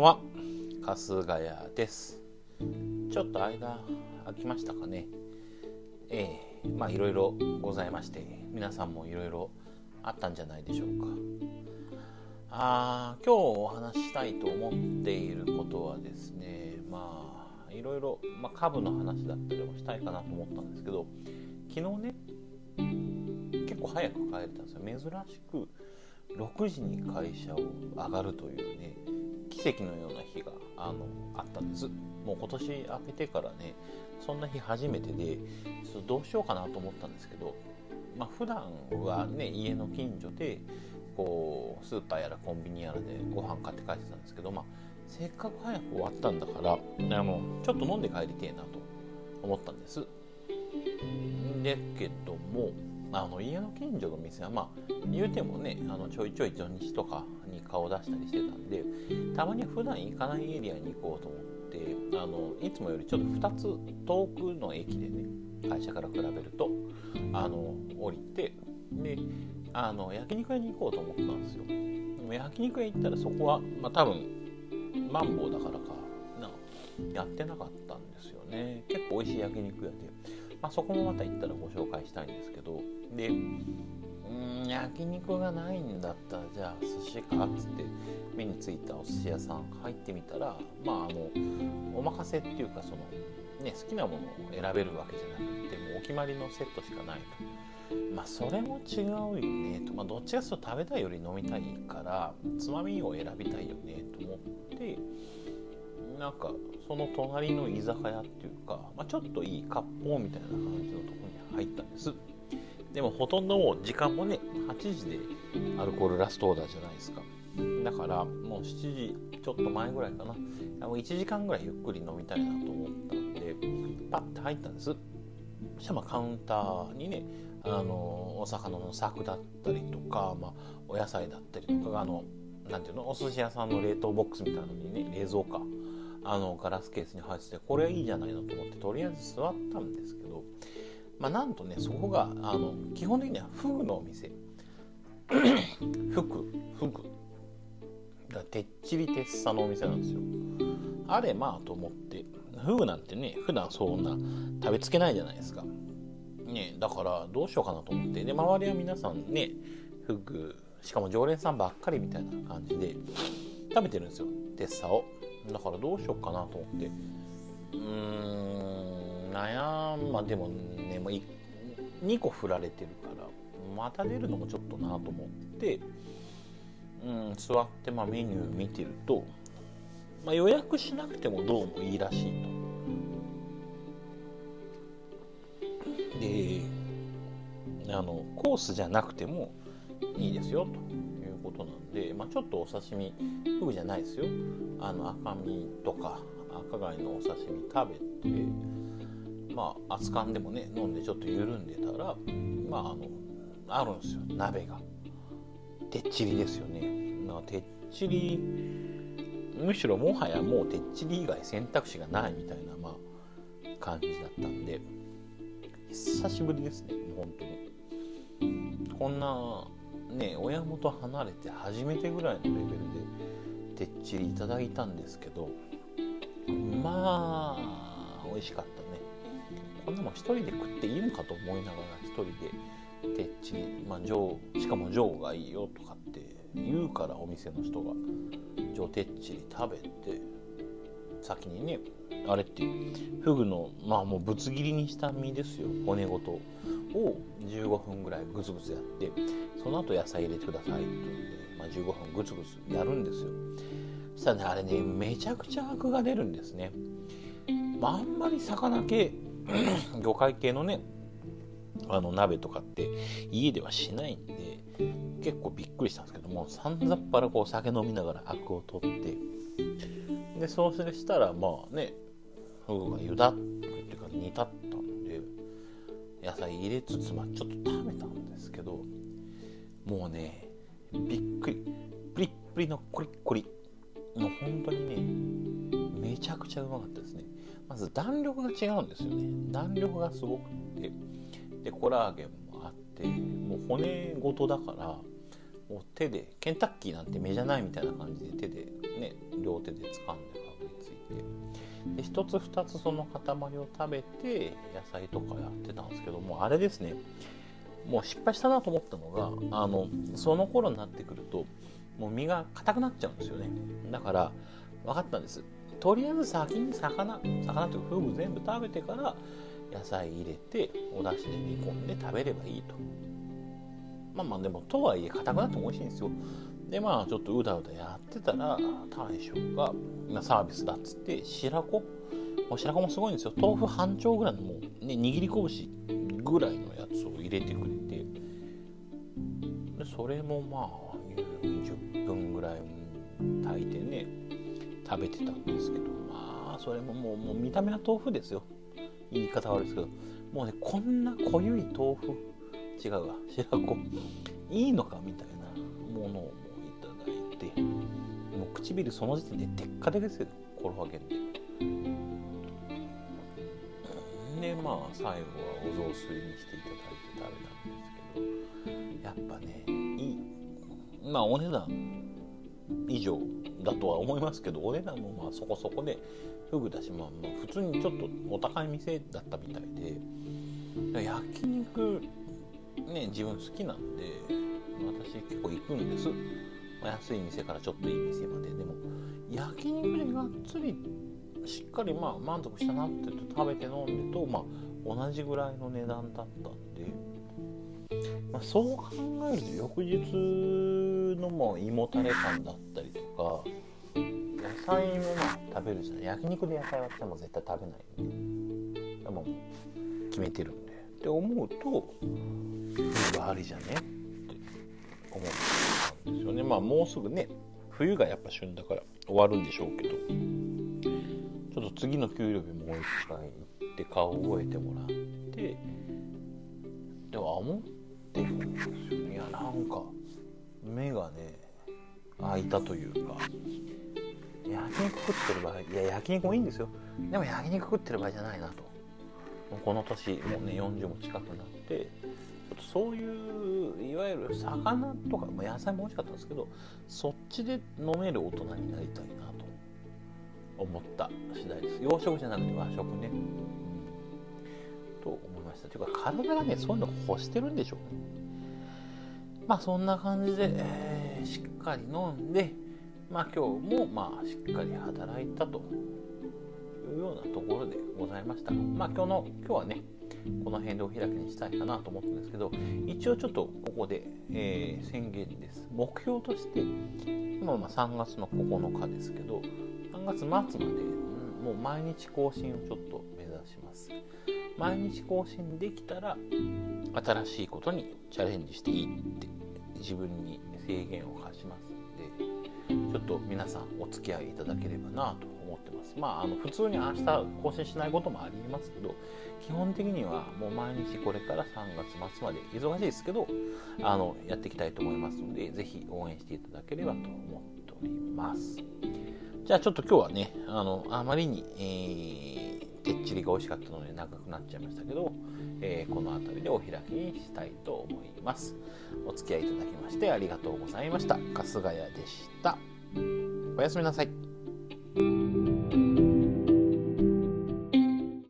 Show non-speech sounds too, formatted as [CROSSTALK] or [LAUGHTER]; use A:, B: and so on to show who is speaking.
A: は。春日屋です。ちょっと間空きましたかね。ええまあいろいろございまして皆さんもいろいろあったんじゃないでしょうか。あ今日お話ししたいと思っていることはですねまあいろいろ、まあ、株の話だったりもしたいかなと思ったんですけど昨日ね結構早く帰れたんですよ。珍しく6時に会社を上がるというね奇跡のような日があのあったんですもう今年明けてからねそんな日初めてでどうしようかなと思ったんですけど、まあ、普段はね家の近所でこうスーパーやらコンビニやらでご飯買って帰ってたんですけど、まあ、せっかく早く終わったんだからあのちょっと飲んで帰りてえなと思ったんです。でけどもあの家の近所の店はまあ言うてもねあのちょいちょい土日とかに顔出したりしてたんでたまに普段行かないエリアに行こうと思ってあのいつもよりちょっと2つ遠くの駅でね会社から比べるとあの降りてであの焼肉屋に行こうと思ったんですよ。でも焼肉屋行ったらそこは、まあ、多分マンボウだからかなやってなかったんですよね。結構美味しい焼肉屋で、まあ、そこもまた行ったらご紹介したいんですけど。でうん焼肉がないんだったらじゃあ寿司かっつって目についたお寿司屋さん入ってみたらまああのお任せっていうかそのね好きなものを選べるわけじゃなくてもうお決まりのセットしかないと。まあそれも違うよねと。まあどっちかというと食べたいより飲みたいからつまみを選びたいよねと思ってなんかその隣の居酒屋っていうか、まあ、ちょっといい割烹みたいな感じのとこに入ったんです。でもほとんどもう時間もね8時でアルコールラストオーダーじゃないですか。だからもう7時ちょっと前ぐらいかな。もう1時間ぐらいゆっくり飲みたいなと思ったんでパッて入ったんです。そしたらカウンターにねあのお魚の柵だったりとか、まあ、お野菜だったりとかがあのなんていうのお寿司屋さんの冷凍ボックスみたいなのにね冷蔵かあのガラスケースに入っててこれはいいじゃないのと思ってとりあえず座ったんですけどまあ、なんとねそこがあの基本的にはフグのお店。[COUGHS] フグフグ。だてっちりてっさのお店なんですよ。あれまあと思って。フグなんてね普段そんな食べつけないじゃないですか。ねだからどうしようかなと思って。で周りは皆さんねフグしかも常連さんばっかりみたいな感じで食べてるんですよ。てっさを。だからどうしようかなと思って。うーん悩んまあでもねもう2個振られてるからまた出るのもちょっとなと思って、うん、座ってまあメニュー見てると、まあ、予約しなくてもどうもいいらしいと。であのコースじゃなくてもいいですよと。ことなんで、まあ、ちょっとお刺身フグじゃないですよ。あの赤身とか赤貝のお刺身食べてまあ熱燗でもね飲んでちょっと緩んでたらまああのあるんですよ。鍋が。てっちりですよね。なてっちりむしろもはやもうてっちり以外選択肢がないみたいなまあ感じだったんで久しぶりですね本当に。こんなね親元離れて初めてぐらいのレベルでてっちりいただいたんですけどまあ美味しかったね。こんなもん一人で食っていいのかと思いながら一人でてっちり、まあ、上しかも上がいいよとかって言うからお店の人が。上てっちり食べて先にねあれってフグのまあもうぶつ切りにした身ですよ骨ごとを15分ぐらいグツグツやってその後野菜入れてくださいって言うんで、まあ、15分グツグツやるんですよ。そしたらねあれねめちゃくちゃアクが出るんですね、まあ、あんまり魚系 [CLEARS THROAT] 魚介系のねあの鍋とかって家ではしないんで結構びっくりしたんですけどもさんざっぱらこう酒飲みながらアクを取ってでそうしたらまあねフグがゆだっていうか煮立ったんで野菜入れつつまあちょっと食べたんですけどもうねびっくりプリップリのコリッコリもう本当にねめちゃくちゃうまかったですね。まず弾力が違うんですよね。弾力がすごくてでコラーゲンもあってもう骨ごとだから手でケンタッキーなんて目じゃないみたいな感じで手でね両手で掴んでかぶりついて。で一つ二つその塊を食べて野菜とかやってたんですけどもあれですね。もう失敗したなと思ったのがあのその頃になってくるともう身が硬くなっちゃうんですよね。だから分かったんです。とりあえず先に魚魚というかフグ全部食べてから野菜入れてお出汁で煮込んで食べればいいと。まあまあでもとはいえ硬くなっても美味しいんですよ。でまあちょっとうだうだやってたら大将がサービスだっつって白子。白子もすごいんですよ。豆腐半丁ぐらいのもう、ね、握り拳ぐらいのやつを入れてくれて。でそれもまあ20分ぐらい炊いてね食べてたんですけどまあそれももうもう見た目は豆腐ですよ。言い方悪いですけどもうねこんな濃ゆい豆腐違うわ。白子いいのかみたいなものをいただいてもう唇その時点ででっかでですよコロハゲンででまあ最後はお雑炊にしていただいて食べたんですけどやっぱねいいまあお値段以上だとは思いますけどお値段もまあそこそこでフグだし、まあ、まあ普通にちょっとお高い店だったみたいで焼肉ね自分好きなんで私結構行くんです、ま、安い店からちょっといい店まで。でも焼肉でがっつりしっかりまあ満足したなって言うと食べて飲んでとまあ同じぐらいの値段だったんで、まあ、そう考えると翌日のも胃もたれ感だったりとか野菜もまあ食べるじゃない。焼肉で野菜割っても絶対食べない。んでもう決めてる。って思うと肉ありじゃね？って思ったんですよね。まあもうすぐね冬がやっぱ旬だから終わるんでしょうけど。ちょっと次の給料日もう一回行って顔を覚えてもらってでは思ってるんですよね。いやなんか目がね開いたというか。焼肉食ってる場合いや焼肉もいいんですよ。でも焼肉食ってる場合じゃないなと。この年もうね40も近くなってちょっとそういういわゆる魚とか、まあ、野菜も美味しかったんですけどそっちで飲める大人になりたいなと思った次第です。洋食じゃなくて和食ね、と思いました。というか体がねそういうの欲してるんでしょうね。まあそんな感じで、えー、しっかり飲んでまあ今日もまあしっかり働いたと。いうようなところでございました。まあ今日の今日はねこの辺でお開きにしたいかなと思ったんですけど一応ちょっとここで、えー、宣言です。目標として今ま3月の9日ですけど3月末まで、もう毎日更新をちょっと目指します。毎日更新できたら新しいことにチャレンジしていいって自分に制限を課しますのでちょっと皆さんお付き合いいただければなとってます。まああの普通に明日更新しないこともありますけど基本的にはもう毎日これから3月末まで忙しいですけどあのやっていきたいと思いますので是非応援していただければと思っております。じゃあちょっと今日はねあのあまりに、えー、てっちりが美味しかったので長くなっちゃいましたけど、えー、この辺りでお開きにしたいと思います。お付き合いいただきましてありがとうございました。春日谷でした。おやすみなさい。